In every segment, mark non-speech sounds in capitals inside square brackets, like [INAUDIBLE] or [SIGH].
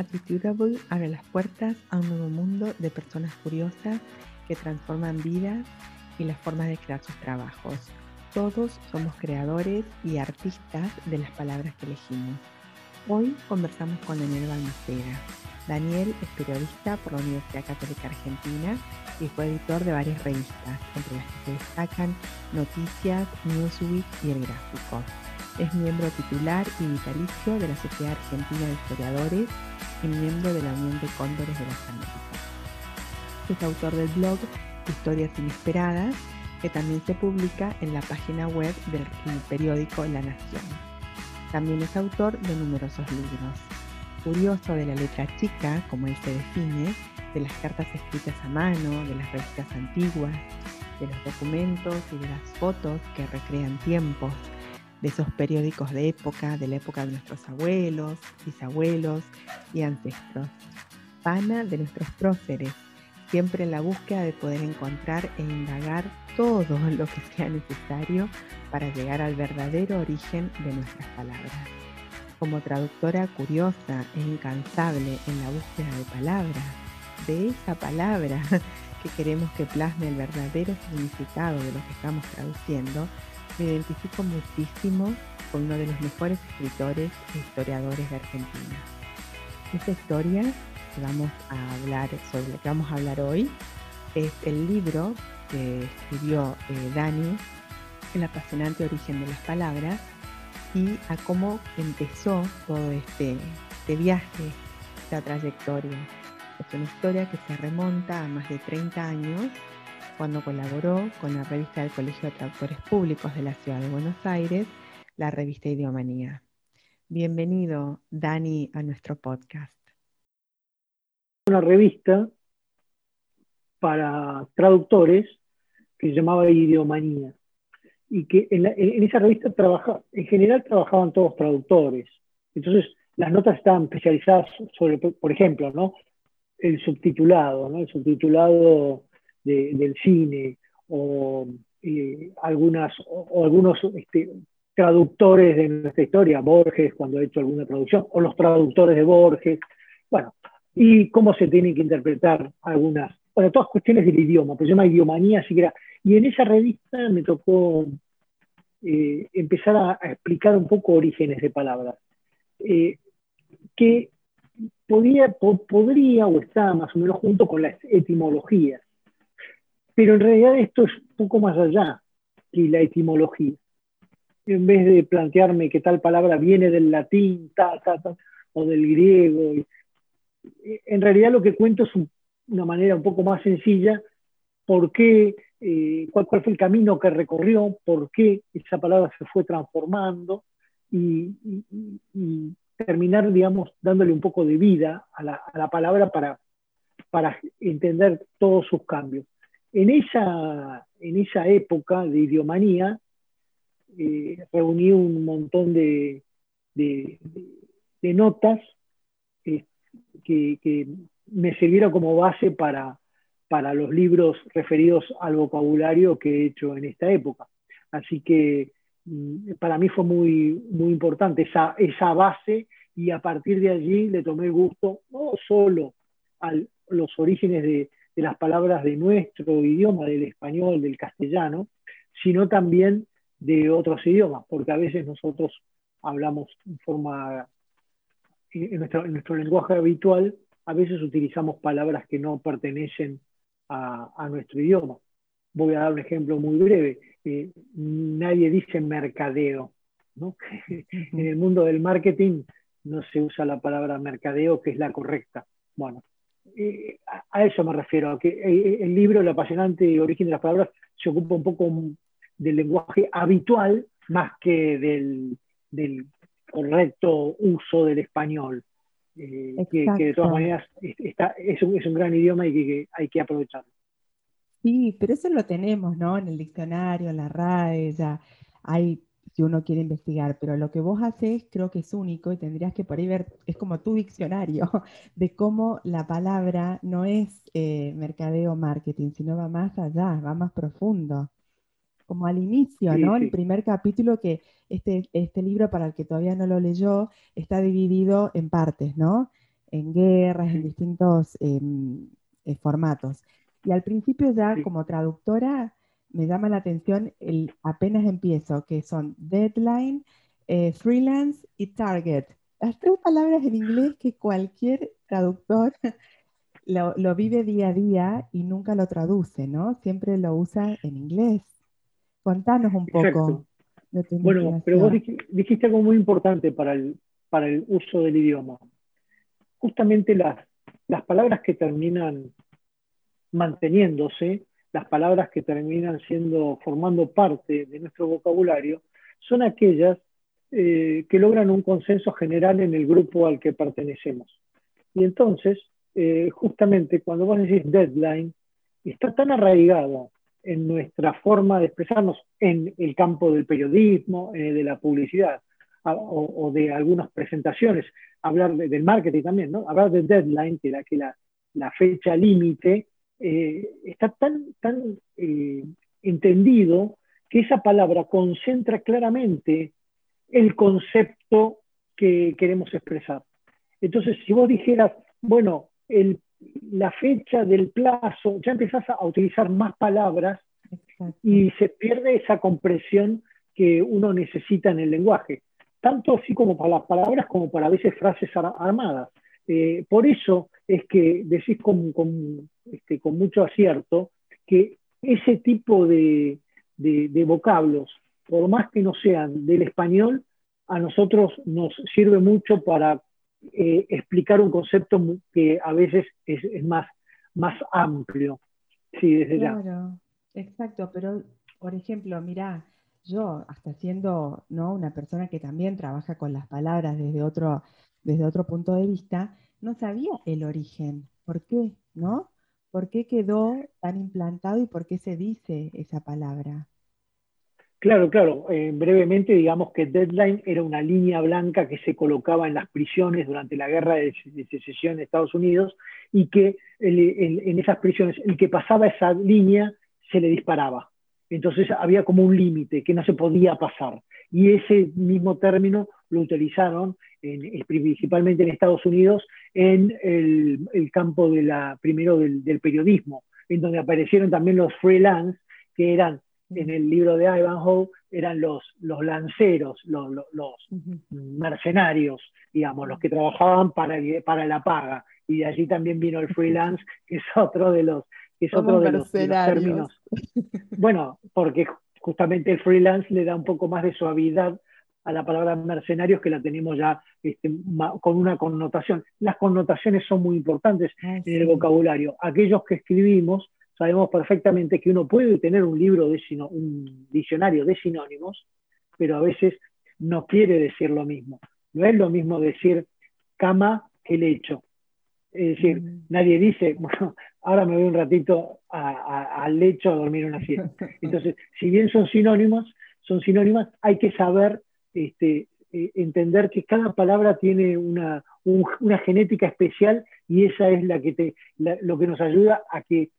Attitudable abre las puertas a un nuevo mundo de personas curiosas que transforman vidas y las formas de crear sus trabajos. Todos somos creadores y artistas de las palabras que elegimos. Hoy conversamos con Daniel Balmaceda. Daniel es periodista por la Universidad Católica Argentina y fue editor de varias revistas, entre las que se destacan Noticias, Newsweek y El Gráfico. Es miembro titular y vitalicio de la Sociedad Argentina de Historiadores y miembro de la Unión de Cóndores de las Américas. Es autor del blog Historias Inesperadas, que también se publica en la página web del periódico La Nación. También es autor de numerosos libros. Curioso de la letra chica, como él se define, de las cartas escritas a mano, de las revistas antiguas, de los documentos y de las fotos que recrean tiempos, de esos periódicos de época, de la época de nuestros abuelos, bisabuelos y ancestros. Pana de nuestros próceres, siempre en la búsqueda de poder encontrar e indagar todo lo que sea necesario para llegar al verdadero origen de nuestras palabras. Como traductora curiosa e incansable en la búsqueda de palabras, de esa palabra [LAUGHS] que queremos que plasme el verdadero significado de lo que estamos traduciendo, me identifico muchísimo con uno de los mejores escritores e historiadores de Argentina. Esta historia que vamos a hablar, sobre lo que vamos a hablar hoy, es el libro que escribió eh, Dani, El apasionante origen de las palabras, y a cómo empezó todo este, este viaje, esta trayectoria. Es una historia que se remonta a más de 30 años cuando colaboró con la revista del Colegio de Traductores Públicos de la Ciudad de Buenos Aires, la revista Idiomanía. Bienvenido, Dani, a nuestro podcast. Una revista para traductores que se llamaba Idiomanía y que en, esa revista trabaja, en general trabajaban todos traductores. Entonces, las notas estaban especializadas sobre, por ejemplo, ¿no? el subtitulado, ¿no? el subtitulado del cine o eh, algunas o, algunos este, traductores de nuestra historia, Borges cuando ha hecho alguna traducción, o los traductores de Borges, bueno, y cómo se tienen que interpretar algunas, bueno, todas cuestiones del idioma, pues se llama idiomanía, así que era, y en esa revista me tocó eh, empezar a, explicar un poco orígenes de palabras, eh, que podía, podría o está más o menos junto con las etimologías. Pero en realidad esto es un poco más allá que la etimología. En vez de plantearme que tal palabra viene del latín, ta, ta, ta, o del griego, en realidad lo que cuento es una manera un poco más sencilla, por qué, eh, cuál, fue el camino que recorrió, por qué esa palabra se fue transformando y, terminar, digamos, dándole un poco de vida a la, palabra para, para entender todos sus cambios. En esa, en esa época de idiomanía, eh, reuní un montón de, notas eh, que, me sirvieron como base para, para los libros referidos al vocabulario que he hecho en esta época. Así que mm, para mí fue muy, muy importante esa, esa base y a partir de allí le tomé gusto no solo a los orígenes de, de las palabras de nuestro idioma, del español, del castellano, sino también de otros idiomas, porque a veces nosotros hablamos en forma, en nuestro, nuestro lenguaje habitual, a veces utilizamos palabras que no pertenecen a, nuestro idioma. Voy a dar un ejemplo muy breve. Eh, nadie dice mercadeo. ¿no? [LAUGHS] en el mundo del marketing no se usa la palabra mercadeo, que es la correcta. Bueno, eh, a eso me refiero, que eh, el libro, El apasionante origen de las palabras, se ocupa un poco del lenguaje habitual más que del, correcto uso del español, eh, que, de todas maneras está, es, un, es, un, gran idioma y que, hay que aprovecharlo. Sí, pero eso lo tenemos, ¿no? En el diccionario, en la RAE, ya hay si uno quiere investigar, pero lo que vos haces creo que es único y tendrías que por ahí ver, es como tu diccionario, [LAUGHS] de cómo la palabra no es eh, mercadeo marketing, sino va más allá, va más profundo. Como al inicio, ¿no? El primer capítulo que este, este libro, para el que todavía no lo leyó, está dividido en partes, ¿no? en guerras, en distintos em, eh, formatos. Y al principio ya como traductora me llama la atención el apenas empiezo, que son deadline, eh, freelance y target. Las tres palabras en inglés que cualquier traductor [LAUGHS] lo, vive día a día y nunca lo traduce, ¿no? Siempre lo usa en inglés. Contanos un poco. De tu bueno, pero vos dijiste algo muy importante para el, para el uso del idioma. Justamente las, las palabras que terminan manteniéndose, las palabras que terminan siendo, formando parte de nuestro vocabulario, son aquellas eh, que logran un consenso general en el grupo al que pertenecemos. Y entonces, eh, justamente cuando vos decís deadline, está tan arraigado en nuestra forma de expresarnos en el campo del periodismo, eh, de la publicidad o, de algunas presentaciones, hablar del marketing también, ¿no? Hablar de deadline, que la, que la, fecha límite, eh, está tan, tan entendido que esa palabra concentra claramente el concepto que queremos expresar. Entonces, si vos dijeras, bueno, la fecha del plazo, ya empezás a utilizar más palabras y se pierde esa compresión que uno necesita en el lenguaje, tanto así como para las palabras como para a veces frases armadas. Eh, por eso es que decís con, este, mucho acierto que ese tipo de, vocablos, por más que no sean del español, a nosotros nos sirve mucho para eh, explicar un concepto que a veces es, más, más amplio. Sí, desde claro, exacto, pero por ejemplo, mira, yo hasta siendo ¿no? una persona que también trabaja con las palabras desde otro, desde otro punto de vista, no sabía el origen. ¿Por qué? ¿No? ¿Por qué quedó tan implantado y por qué se dice esa palabra? Claro, claro. Eh, brevemente, digamos que deadline era una línea blanca que se colocaba en las prisiones durante la guerra de, secesión de Estados Unidos y que en esas prisiones el que pasaba esa línea se le disparaba. Entonces había como un límite que no se podía pasar. Y ese mismo término lo utilizaron principalmente en Estados Unidos en el, campo de la, primero del, del periodismo, en donde aparecieron también los freelance, que eran en el libro de Ivanhoe eran los, los lanceros, los, los, mercenarios, digamos, los que trabajaban para, para la paga. Y de allí también vino el freelance, [LAUGHS] que es otro de los, que es otro de los, términos. Bueno, porque justamente el freelance le da un poco más de suavidad a la palabra mercenarios que la tenemos ya este, con una connotación. Las connotaciones son muy importantes ah, en el vocabulario. Aquellos que escribimos sabemos perfectamente que uno puede tener un libro, de un diccionario de sinónimos, pero a veces no quiere decir lo mismo. No es lo mismo decir cama que lecho. Es decir, mm. nadie dice, [LAUGHS] bueno, ahora me voy un ratito al lecho a dormir una siesta. [LAUGHS] Entonces, si bien son sinónimos, son sinónimas, hay que saber este, eh, entender que cada palabra tiene una, una, genética especial y esa es la que te, lo que nos ayuda a que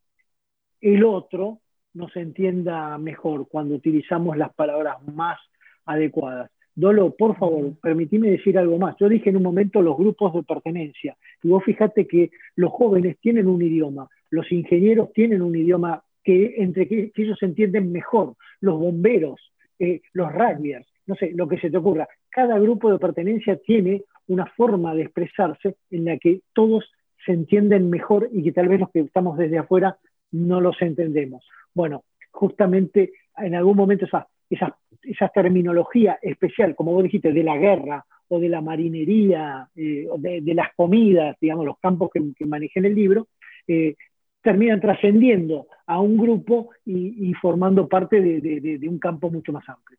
el otro nos entienda mejor cuando utilizamos las palabras más adecuadas. Dolo, por favor, permitime decir algo más. Yo dije en un momento los grupos de pertenencia, y vos fíjate que los jóvenes tienen un idioma, los ingenieros tienen un idioma que entre que, ellos entienden mejor, los bomberos, eh, los rugbyers, no sé, lo que se te ocurra. Cada grupo de pertenencia tiene una forma de expresarse en la que todos se entienden mejor y que tal vez los que estamos desde afuera no los entendemos. Bueno, justamente en algún momento esa, esa, esa terminología especial, como vos dijiste, de la guerra o de la marinería, eh, o de, las comidas, digamos, los campos que, que manejé en el libro, eh, terminan trascendiendo a un grupo y, formando parte de, un campo mucho más amplio.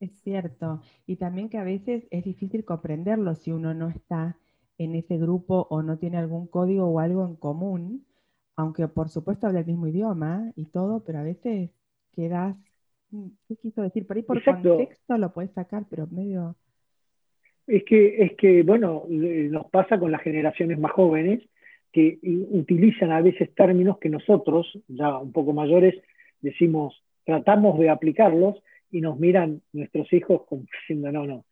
Es cierto, y también que a veces es difícil comprenderlo si uno no está en ese grupo o no tiene algún código o algo en común, aunque por supuesto habla el mismo idioma y todo, pero a veces quedas, mm, ¿qué quiso decir? Por ahí por contexto lo puedes sacar, pero medio... Es que, es que, bueno, nos pasa con las generaciones más jóvenes que utilizan a veces términos que nosotros, ya un poco mayores, decimos, tratamos de aplicarlos y nos miran nuestros hijos como [LAUGHS] diciendo, no, no,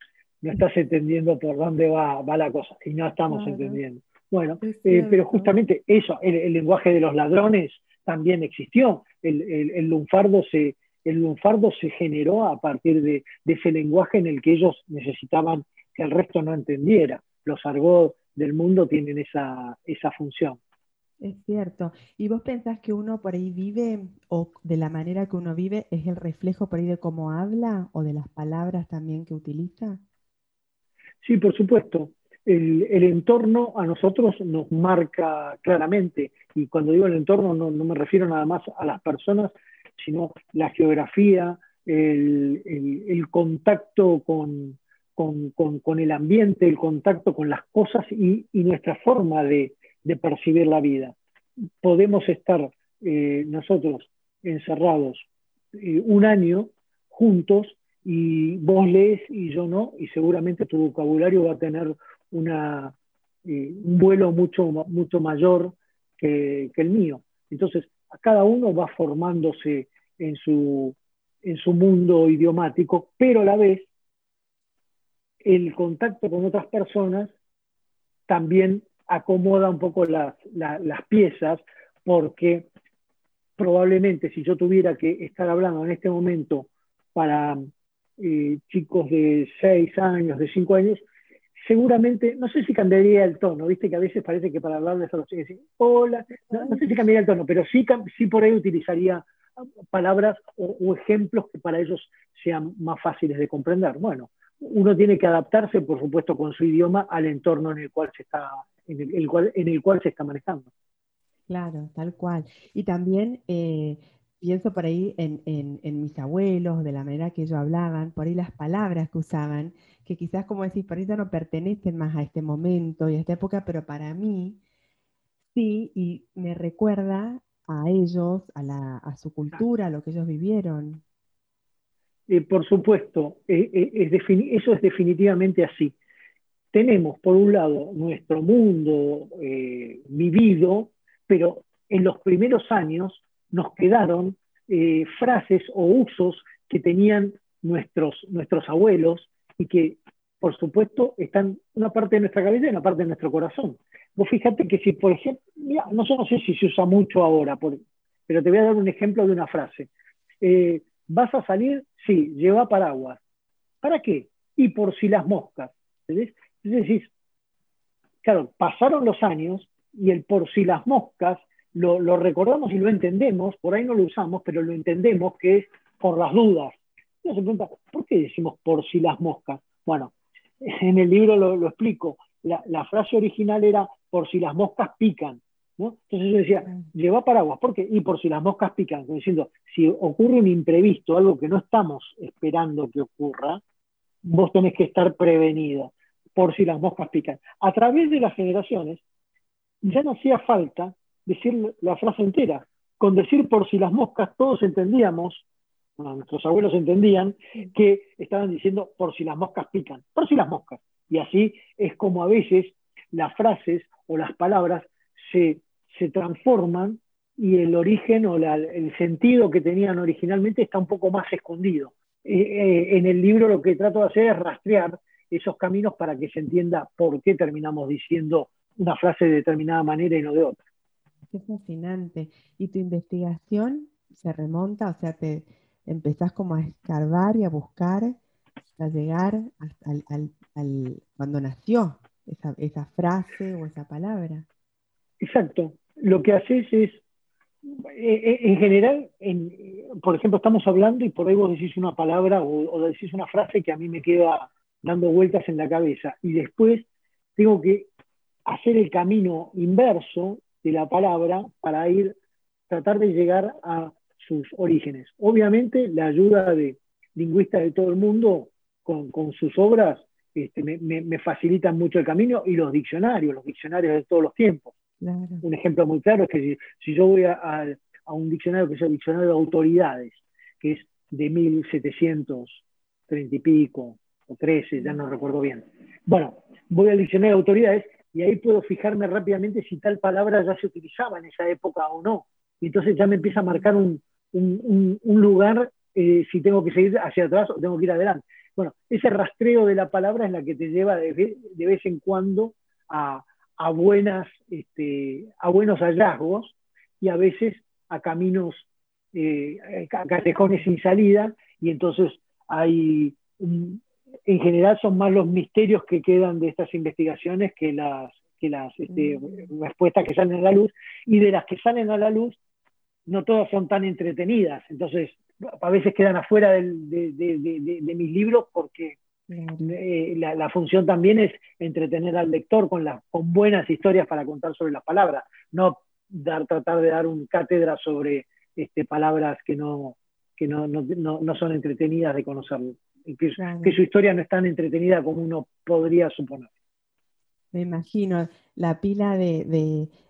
no estás entendiendo por dónde va, va la cosa y no estamos entendiendo. Bueno, eh, pero justamente eso, el, lenguaje de los ladrones también existió. El, lunfardo se, el lunfardo se generó a partir de, ese lenguaje en el que ellos necesitaban que el resto no entendiera. Los argot del mundo tienen esa, esa función. Es cierto. ¿Y vos pensás que uno por ahí vive o de la manera que uno vive es el reflejo por ahí de cómo habla o de las palabras también que utiliza? Sí, por supuesto. El, entorno a nosotros nos marca claramente. Y cuando digo el entorno no, me refiero nada más a las personas, sino la geografía, el, contacto con, el ambiente, el contacto con las cosas y nuestra forma de, de percibir la vida. Podemos estar eh, nosotros encerrados eh, un año juntos y vos lees y yo no, y seguramente tu vocabulario va a tener eh, un vuelo mucho, mucho mayor que, el mío. Entonces, cada uno va formándose en su, en su mundo idiomático, pero a la vez el contacto con otras personas también acomoda un poco las, piezas, porque probablemente si yo tuviera que estar hablando en este momento para eh, chicos de 6 años, de 5 años, seguramente, no sé si cambiaría el tono, viste que a veces parece que para hablarles a los chicos, hola, no, sé si cambiaría el tono, pero sí, sí por ahí utilizaría palabras o, o, ejemplos que para ellos sean más fáciles de comprender. Bueno, uno tiene que adaptarse, por supuesto, con su idioma al entorno en el cual se está en el, cual, en el cual se está manejando. Claro, tal cual. Y también eh, pienso por ahí en, mis abuelos, de la manera que ellos hablaban, por ahí las palabras que usaban, que quizás, como decís, por ahí ya no pertenecen más a este momento y a esta época, pero para mí sí, y me recuerda a ellos, a, su cultura, a lo que ellos vivieron. Eh, por supuesto, eh, eso es definitivamente así tenemos por un lado nuestro mundo eh, vivido, pero en los primeros años nos quedaron eh, frases o usos que tenían nuestros, nuestros abuelos y que, por supuesto, están una parte de nuestra cabeza y una parte de nuestro corazón. Vos fíjate que si, por ejemplo, no, sé, si se usa mucho ahora, pero te voy a dar un ejemplo de una frase. Eh, ¿Vas a salir? Sí, lleva paraguas. ¿Para qué? Y por si las moscas. ¿entendés? Es decir, claro, pasaron los años y el por si las moscas lo, recordamos y lo entendemos, por ahí no lo usamos, pero lo entendemos que es por las dudas. Uno se pregunta, ¿por qué decimos por si las moscas? Bueno, [LAUGHS] en el libro lo, explico. La, frase original era por si las moscas pican. Entonces yo decía, lleva paraguas, ¿por qué? Y por si las moscas pican, diciendo, si ocurre un imprevisto, algo que no estamos esperando que ocurra, vos tenés que estar prevenido por si las moscas pican. A través de las generaciones ya no hacía falta decir la frase entera. Con decir por si las moscas todos entendíamos, nuestros abuelos entendían, que estaban diciendo por si las moscas pican, por si las moscas. Y así es como a veces las frases o las palabras se, transforman y el origen o el sentido que tenían originalmente está un poco más escondido. Eh, eh, en el libro lo que trato de hacer es rastrear esos caminos para que se entienda por qué terminamos diciendo una frase de determinada manera y no de otra. Qué fascinante. ¿Y tu investigación se remonta? O sea, te empezás como a escarbar y a buscar hasta llegar hasta al, cuando nació esa, esa, frase o esa palabra. Exacto. Lo que haces es, eh, eh, en general, en, por ejemplo, estamos hablando y por ahí vos decís una palabra o, o decís una frase que a mí me queda dando vueltas en la cabeza. Y después tengo que hacer el camino inverso de la palabra para ir, tratar de llegar a sus orígenes. Obviamente la ayuda de lingüistas de todo el mundo con, sus obras este, me, me, facilitan mucho el camino y los diccionarios, los diccionarios de todos los tiempos. Un ejemplo muy claro es que si, yo voy a, a, un diccionario que es el diccionario de autoridades, que es de 1730 y pico, o 13, ya no recuerdo bien. Bueno, voy al diccionario de autoridades y ahí puedo fijarme rápidamente si tal palabra ya se utilizaba en esa época o no. Y entonces ya me empieza a marcar un, lugar eh, si tengo que seguir hacia atrás o tengo que ir adelante. Bueno, ese rastreo de la palabra es la que te lleva de, vez en cuando a, a, buenas, este, a buenos hallazgos y a veces a caminos, eh, a callejones sin salida, y entonces hay, en general son más los misterios que quedan de estas investigaciones que las, que las este, respuestas que salen a la luz, y de las que salen a la luz, no todas son tan entretenidas, entonces a veces quedan afuera de, mis libros porque eh, la, función también es entretener al lector con, con buenas historias para contar sobre las palabras, no dar, tratar de dar un cátedra sobre este, palabras que no, que no, no, son entretenidas de conocerlo, que, que su historia no es tan entretenida como uno podría suponer. Me imagino la pila de,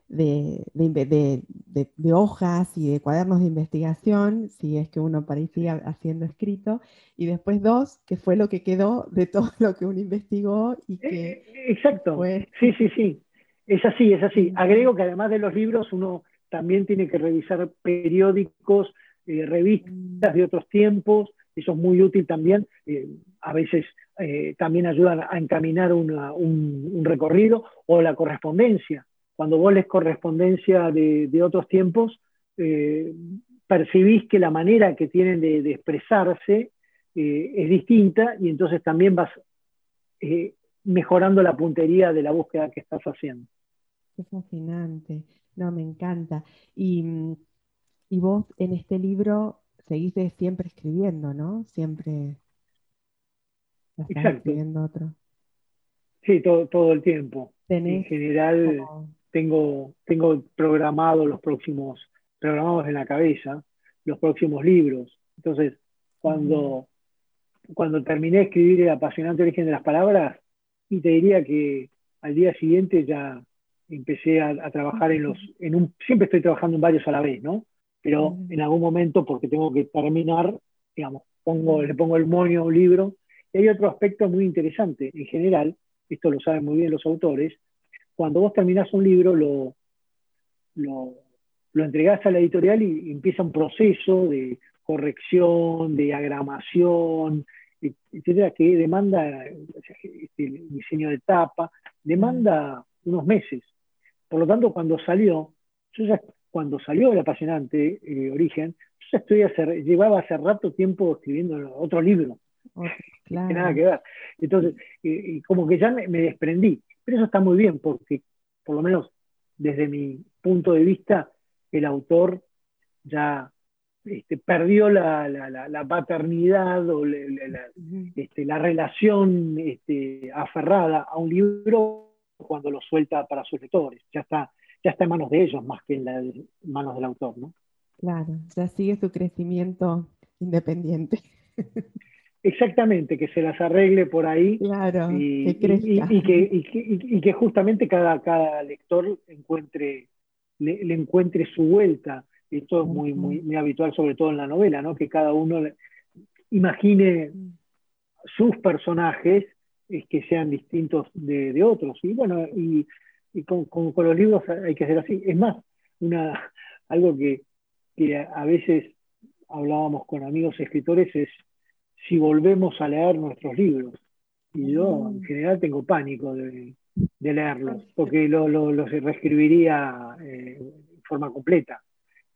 de, hojas y de cuadernos de investigación, si es que uno parecía haciendo escrito, y después dos, que fue lo que quedó de todo lo que uno investigó y que... Eh, exacto, sí, sí, sí, es así, es así. Agrego que además de los libros uno también tiene que revisar periódicos, eh, revistas de otros tiempos, eso es muy útil también, eh, a veces también ayudan a encaminar un, un recorrido o la correspondencia cuando vos lees correspondencia de, otros tiempos, eh, percibís que la manera que tienen de, expresarse eh, es distinta y entonces también vas eh, mejorando la puntería de la búsqueda que estás haciendo. Qué fascinante, no, me encanta. Y, vos en este libro seguís siempre escribiendo, ¿no? Siempre escribiendo otro. Sí, todo, todo el tiempo. en general, tengo, tengo programado los próximos, programados en la cabeza, los próximos libros. Entonces, cuando, cuando terminé de escribir El apasionante origen de las palabras, y te diría que al día siguiente ya empecé a, trabajar en los, en un, siempre estoy trabajando en varios a la vez, ¿no? Pero en algún momento, porque tengo que terminar, digamos, pongo, le pongo el monio a un libro. Y hay otro aspecto muy interesante. En general, esto lo saben muy bien los autores, cuando vos terminás un libro, lo, lo, entregás a la editorial y, empieza un proceso de corrección, de agramación, etcétera, que demanda este, el diseño de tapa, demanda unos meses. Por lo tanto, cuando salió, yo ya, cuando salió el apasionante eh, origen, yo ya estoy hace, llevaba hace rato tiempo escribiendo otro libro. [LAUGHS] nada que ver. Entonces, eh, como que ya me desprendí. Pero eso está muy bien porque, por lo menos desde mi punto de vista, el autor ya este, perdió la, paternidad o la, este, relación este, aferrada a un libro cuando lo suelta para sus lectores. Ya está, ya está en manos de ellos más que en, en manos del autor, ¿no? Claro, ya sigue su crecimiento independiente. [LAUGHS] Exactamente, que se las arregle por ahí y, que, justamente cada, cada lector encuentre, le, encuentre su vuelta. Esto es muy, muy, muy, habitual, sobre todo en la novela, ¿no? que cada uno imagine sus personajes que sean distintos de, otros. Y bueno, y, con, los libros hay que hacer así. Es más, una, algo que, que a veces hablábamos con amigos escritores es si volvemos a leer nuestros libros. Y yo en mm. general tengo pánico de, leerlos, porque lo, los reescribiría eh, en forma completa.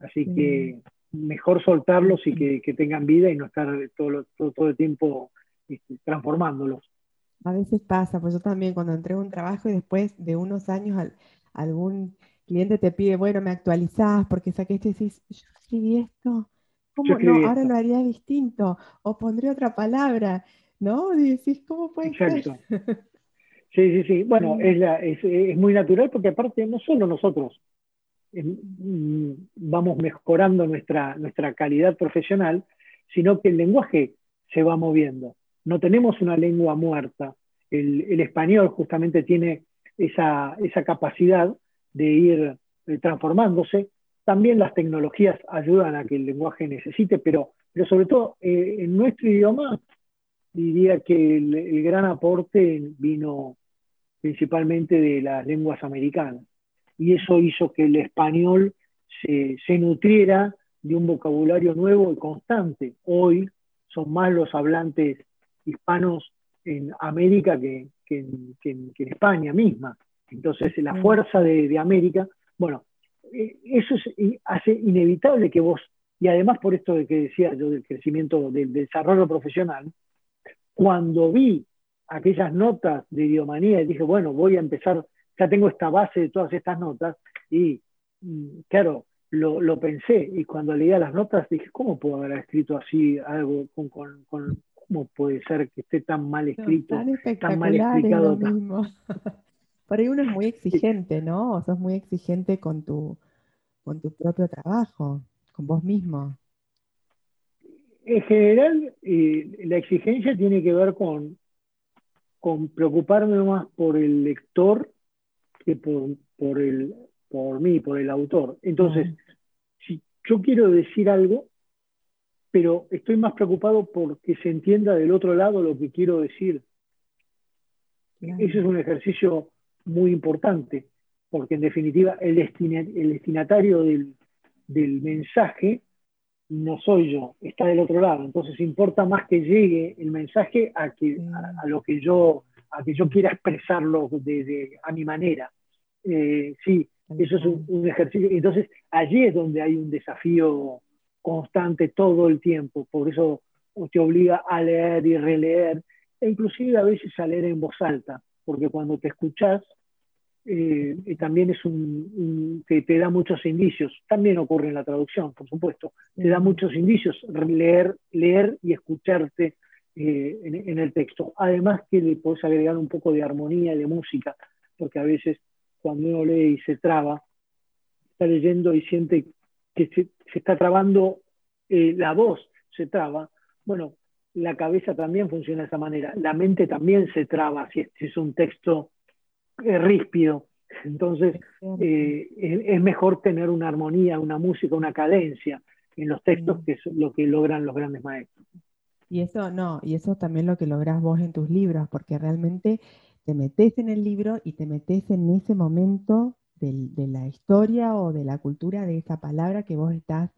Así que mejor soltarlos y que, tengan vida y no estar todo, todo, el tiempo este, transformándolos. A veces pasa, pues yo también cuando entrego un trabajo y después de unos años algún cliente te pide, bueno, me actualizás porque saqué esto y decís, yo escribí esto, ¿Cómo no? Ahora lo haría distinto o pondría otra palabra, ¿no? Y decís, ¿cómo puede Exacto. Sí, sí, sí. Bueno, es, es, muy natural porque aparte no solo nosotros mm, vamos mejorando nuestra, nuestra calidad profesional, sino que el lenguaje se va moviendo. No tenemos una lengua muerta. El, español justamente tiene esa, esa capacidad de ir eh, transformándose también las tecnologías ayudan a que el lenguaje necesite, pero, pero sobre todo eh, en nuestro idioma diría que el, gran aporte vino principalmente de las lenguas americanas. Y eso hizo que el español se, nutriera de un vocabulario nuevo y constante. Hoy son más los hablantes hispanos en América que, en, España misma. Entonces, la fuerza de, América, bueno, eh, eso hace inevitable que vos, y además por esto de que decía yo del crecimiento, del desarrollo profesional, cuando vi aquellas notas de idiomanía y dije, bueno, voy a empezar, ya tengo esta base de todas estas notas, y mm, claro, lo, lo pensé, y cuando leía las notas dije, ¿cómo puedo haber escrito así algo con, con, con ¿Cómo puede ser que esté tan mal escrito, tan, mal explicado? [LAUGHS] Por ahí uno es muy exigente, ¿no? O sos muy exigente con tu, con tu propio trabajo, con vos mismo. En general, eh, la exigencia tiene que ver con, con preocuparme más por el lector que por, por, el, por mí, por el autor. Entonces, si yo quiero decir algo, pero estoy más preocupado por que se entienda del otro lado lo que quiero decir. Ese es un ejercicio muy importante, porque en definitiva el, destinatario del, mensaje no soy yo, está del otro lado. Entonces importa más que llegue el mensaje a, que, a, lo que yo, a que yo quiera expresarlo de, a mi manera. Eh, sí, eso es un, ejercicio. Entonces allí es donde hay un desafío constante todo el tiempo. Por eso te obliga a leer y releer, e inclusive a veces a leer en voz alta, porque cuando te escuchas eh, también es un, que te da muchos indicios. También ocurre en la traducción, por supuesto. Te da muchos indicios leer, leer y escucharte eh, en, el texto. Además que le puedes agregar un poco de armonía y de música, porque a veces cuando uno lee y se traba, está leyendo y siente que se, está trabando eh, la voz, se traba. Bueno, la cabeza también funciona de esa manera. La mente también se traba si es un texto es ríspido. Entonces, eh, es, mejor tener una armonía, una música, una cadencia en los textos, que es lo que logran los grandes maestros. Y eso no, y eso también lo que lográs vos en tus libros, porque realmente te metes en el libro y te metes en ese momento de la historia o de la cultura de esa palabra que vos estás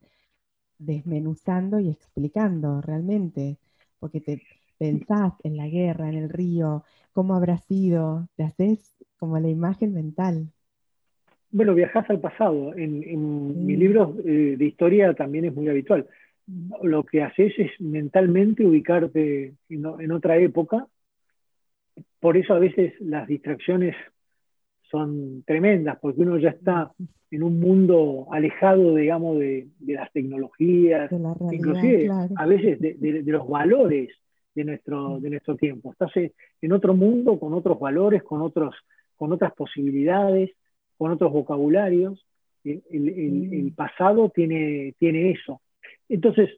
desmenuzando y explicando realmente, porque te pensás en la guerra, en el río, cómo habrá sido, te haces como la imagen mental. Bueno, viajas al pasado. En, en mis libros eh, de historia también es muy habitual. Lo que haces es mentalmente ubicarte en, otra época. Por eso a veces las distracciones son tremendas, porque uno ya está en un mundo alejado, digamos, de, las tecnologías, inclusive a veces de, los valores de nuestro, de nuestro tiempo. Estás en otro mundo con otros valores, con otros con otras posibilidades, con otros vocabularios. El, pasado tiene, tiene eso. Entonces,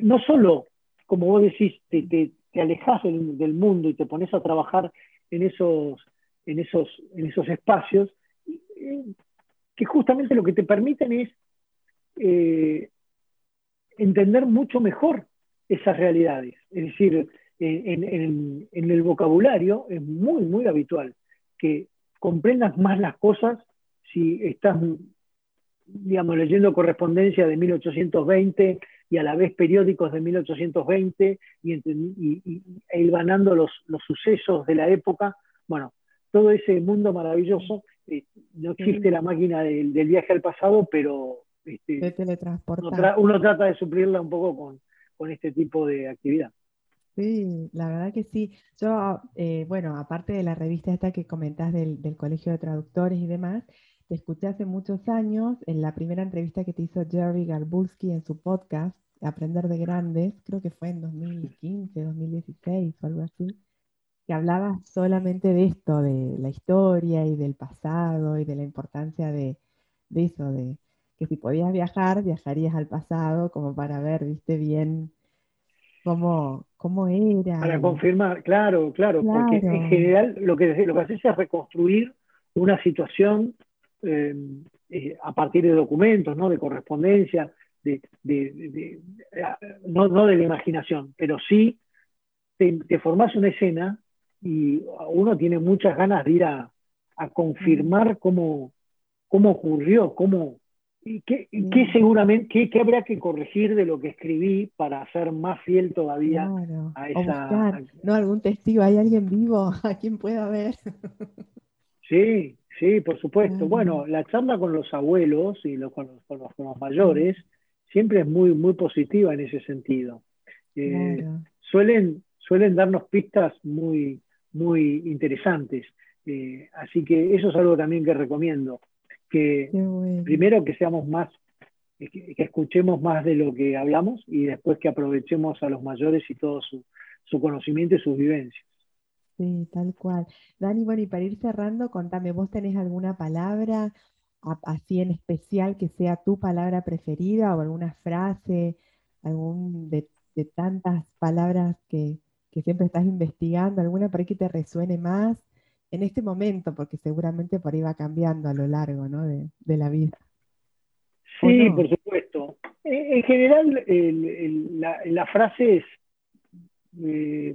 no solo, como vos decís, te, te, alejas del, mundo y te pones a trabajar en esos, en esos, en esos espacios, eh, que justamente lo que te permiten es eh, entender mucho mejor esas realidades. Es decir, en, el vocabulario es muy, muy habitual que comprendas más las cosas si estás, digamos, leyendo correspondencia de 1820 y a la vez periódicos de 1820 y, y, e los, los, sucesos de la época. Bueno, todo ese mundo maravilloso, eh, no existe la máquina del, viaje al pasado, pero este, uno, uno, trata de suplirla un poco con, con este tipo de actividad. Sí, la verdad que sí. Yo, eh, bueno, aparte de la revista esta que comentás del, Colegio de Traductores y demás, te escuché hace muchos años en la primera entrevista que te hizo Jerry Garbulski en su podcast, Aprender de Grandes, creo que fue en 2015, 2016 o algo así, que hablaba solamente de esto, de la historia y del pasado y de la importancia de, de eso, de que si podías viajar, viajarías al pasado como para ver, viste, bien cómo, cómo era. Para confirmar, claro, claro, porque en general lo que, lo que haces es reconstruir una situación eh, eh, a partir de documentos, ¿no? de correspondencia, de, no, no, de la imaginación, pero sí te, te formás una escena y uno tiene muchas ganas de ir a, a confirmar cómo, cómo ocurrió, cómo, ¿Y qué, mm. seguramente, qué, habrá que corregir de lo que escribí para ser más fiel todavía a esa... ¿No? Algún testigo, ¿hay alguien vivo [LAUGHS] a quien pueda ver? Sí, sí, por supuesto. Bueno, la charla con los abuelos y con, los, mayores siempre es muy, muy positiva en ese sentido. Eh, suelen, suelen darnos pistas muy, muy interesantes. Eh, así que eso es algo también que recomiendo. Que primero que seamos más, que, escuchemos más de lo que hablamos y después que aprovechemos a los mayores y todo su, su conocimiento y sus vivencias. Sí, tal cual. Dani, bueno, y para ir cerrando, contame, ¿vos tenés alguna palabra así en especial que sea tu palabra preferida o alguna frase, algún de, tantas palabras que, siempre estás investigando, alguna para que te resuene más en este momento, porque seguramente por ahí va cambiando a lo largo ¿no? de, la vida? Sí, por supuesto. En general, la, frase es... Eh,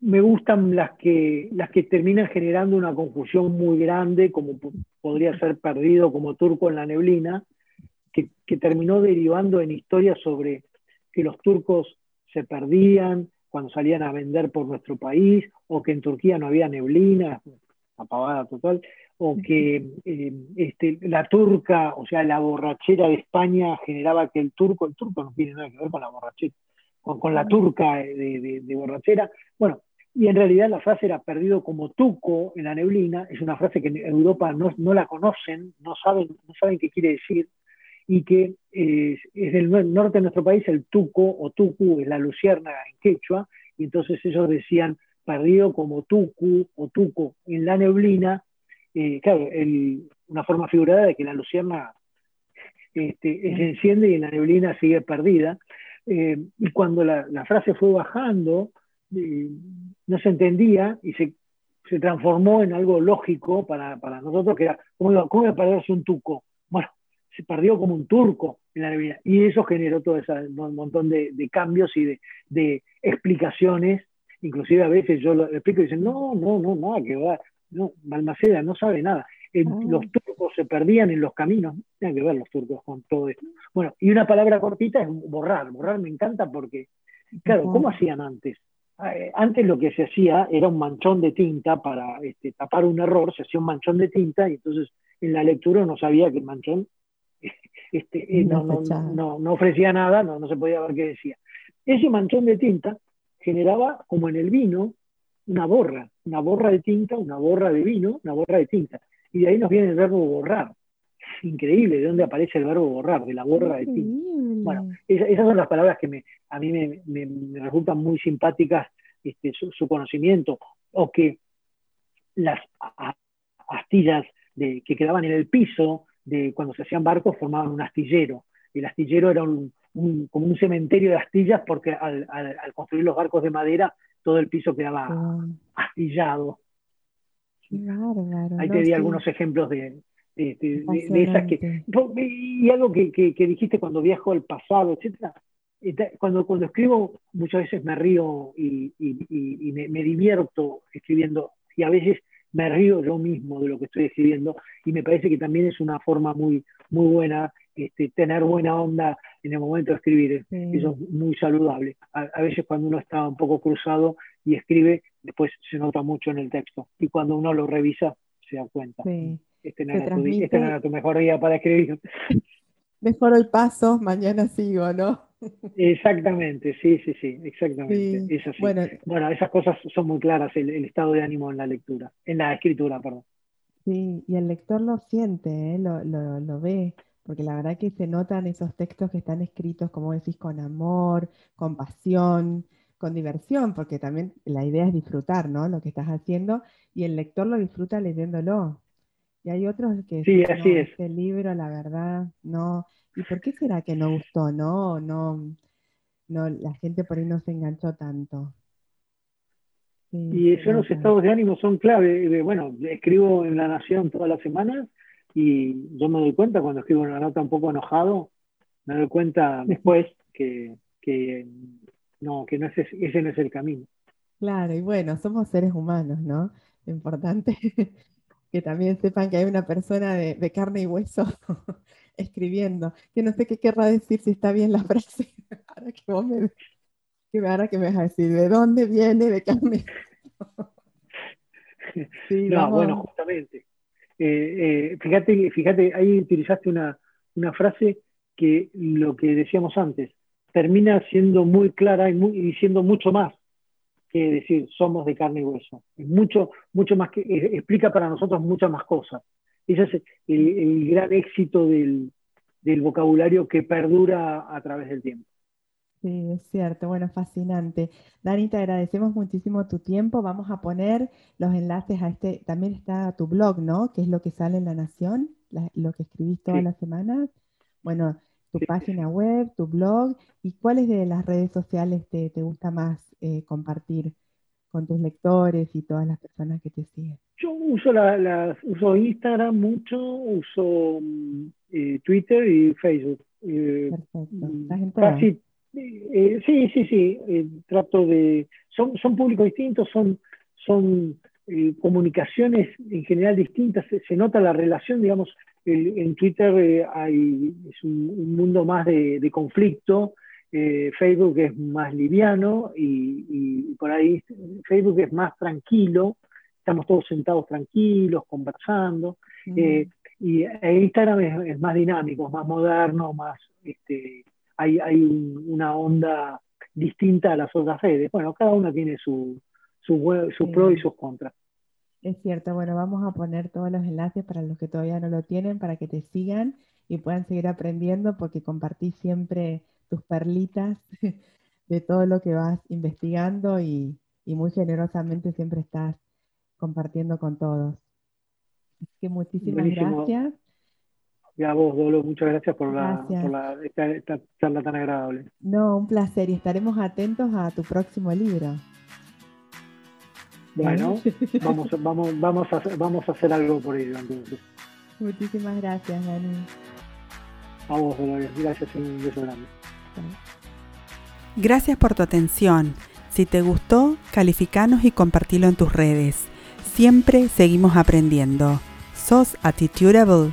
me gustan las que, las que terminan generando una confusión muy grande, como podría ser perdido como turco en la neblina, que, terminó derivando en historias sobre que los turcos se perdían cuando salían a vender por nuestro país, o que en Turquía no había neblina, apagada total, o que eh, este, la turca, o sea, la borrachera de España generaba que el turco, el turco no tiene nada que ver con la borrachera, con, la turca de, de borrachera. Bueno, y en realidad la frase era perdido como tuco en la neblina, es una frase que en Europa no, no la conocen, no saben, no saben qué quiere decir, y que es, del norte de nuestro país el tuco o tucu es la lucierna en quechua, y entonces ellos decían perdido como tucu o tuco en la neblina, eh, claro, una forma figurada de que la lucierna este, se enciende y en la neblina sigue perdida. Eh, y cuando la, la, frase fue bajando, no se entendía y se, se, transformó en algo lógico para, para nosotros, que era, ¿cómo iba, ¿cómo iba a perderse un tuco? Se perdió como un turco en la neblina. Y eso generó todo ese montón de, de cambios y de, de, explicaciones. Inclusive a veces yo lo explico y dicen, no, no, no, nada que va. No, Balmaceda no sabe nada. Ah. Los turcos se perdían en los caminos. Tienen que ver los turcos con todo esto. Bueno, y una palabra cortita es borrar. Borrar me encanta porque, claro, ¿cómo hacían antes? Eh, antes lo que se hacía era un manchón de tinta para este, tapar un error, se hacía un manchón de tinta y entonces en la lectura no sabía que el manchón este, eh, no, ofrecía nada, no, no se podía ver qué decía. Ese manchón de tinta generaba, como en el vino, una borra, una borra de tinta, una borra de vino, una borra de tinta. Y de ahí nos viene el verbo borrar. Increíble, ¿de dónde aparece el verbo borrar? De la borra de tinta. Bueno, esas son las palabras que me, a mí me, resultan muy simpáticas este, su, conocimiento, o que las astillas de, que quedaban en el piso de cuando se hacían barcos formaban un astillero. El astillero era un, como un cementerio de astillas porque al, construir los barcos de madera todo el piso quedaba astillado. Ahí te di algunos ejemplos de, de, esas que... Y algo que, que, dijiste cuando viajo al pasado, etcétera. Cuando, cuando escribo muchas veces me río y, y, me, divierto escribiendo y a veces me río yo mismo de lo que estoy escribiendo y me parece que también es una forma muy, muy buena este, tener buena onda en el momento de escribir. Eso es muy saludable. A, veces cuando uno está un poco cruzado y escribe, después se nota mucho en el texto y cuando uno lo revisa se da cuenta. Este, no era tu, este tu mejor día para escribir. Mejor el paso, mañana sigo, ¿no? Exactamente, sí, sí, sí, exactamente. Bueno, bueno, esas cosas son muy claras, el, estado de ánimo en la lectura, en la escritura, perdón. Sí, y el lector lo siente, ¿eh? lo, lo, lo, ve, porque la verdad que se notan esos textos que están escritos, como decís, con amor, con pasión, con diversión, porque también la idea es disfrutar, ¿no? Lo que estás haciendo, y el lector lo disfruta leyéndolo. Y hay otros que sí, así es. este libro, la verdad, no. ¿Y por qué será que no gustó, no? No, no la gente por ahí no se enganchó tanto. y esos los estados de ánimo son clave. Bueno, escribo en La Nación todas las semanas y yo me doy cuenta cuando escribo una nota un poco enojado, me doy cuenta después que, que no, que no es, ese no es el camino. Claro, y bueno, somos seres humanos, ¿no? Importante [LAUGHS] que también sepan que hay una persona de, carne y hueso escribiendo, que no sé qué querrá decir si está bien la [LAUGHS] frase, ahora que vos me, que ahora que me vas a decir, ¿de dónde viene de carne? [LAUGHS] no, bueno, justamente. Eh, eh, fíjate, fíjate, ahí utilizaste una, una, frase que lo que decíamos antes, termina siendo muy clara y, muy, y siendo mucho más que decir somos de carne y hueso. Es mucho, mucho más que, explica para nosotros muchas más cosas. Ese es el, gran éxito del, del, vocabulario que perdura a través del tiempo. Sí, es cierto. Bueno, fascinante. Dani, te agradecemos muchísimo tu tiempo. Vamos a poner los enlaces a este. También está tu blog, ¿no? Que es lo que sale en La Nación, lo que escribís todas las semanas. Bueno, tu página web, tu blog y cuáles de las redes sociales te, te gusta más eh, compartir con tus lectores y todas las personas que te siguen? Yo uso, la, uso Instagram mucho, uso mm, eh, Twitter y Facebook. Eh, Perfecto. Mm, casi, sí, sí, sí. trato de. Son, son públicos distintos, son, son comunicaciones en general distintas. Se, nota la relación, digamos. en Twitter hay, es un, mundo más de, de conflicto eh, Facebook es más liviano y, por ahí Facebook es más tranquilo, estamos todos sentados tranquilos, conversando, eh, y Instagram es, más dinámico, más moderno, más, este, hay, hay una onda distinta a las otras redes. Bueno, cada una tiene su, su, su pro y sus contras. Es cierto, bueno, vamos a poner todos los enlaces para los que todavía no lo tienen, para que te sigan y puedan seguir aprendiendo, porque compartís siempre tus perlitas [LAUGHS] de todo lo que vas investigando y, muy generosamente siempre estás compartiendo con todos. Así que muchísimas gracias. Y a vos, Dolo, muchas gracias por, La, esta, charla tan agradable. No, un placer y estaremos atentos a tu próximo libro. Bueno, vamos, vamos, vamos, a, hacer, vamos a hacer algo por ello entonces. Muchísimas gracias, Dani. A vos, Dolores. Gracias y un beso grande. Gracias por tu atención. Si te gustó, calificanos y compartilo en tus redes. Siempre seguimos aprendiendo. Sos Attitudeable.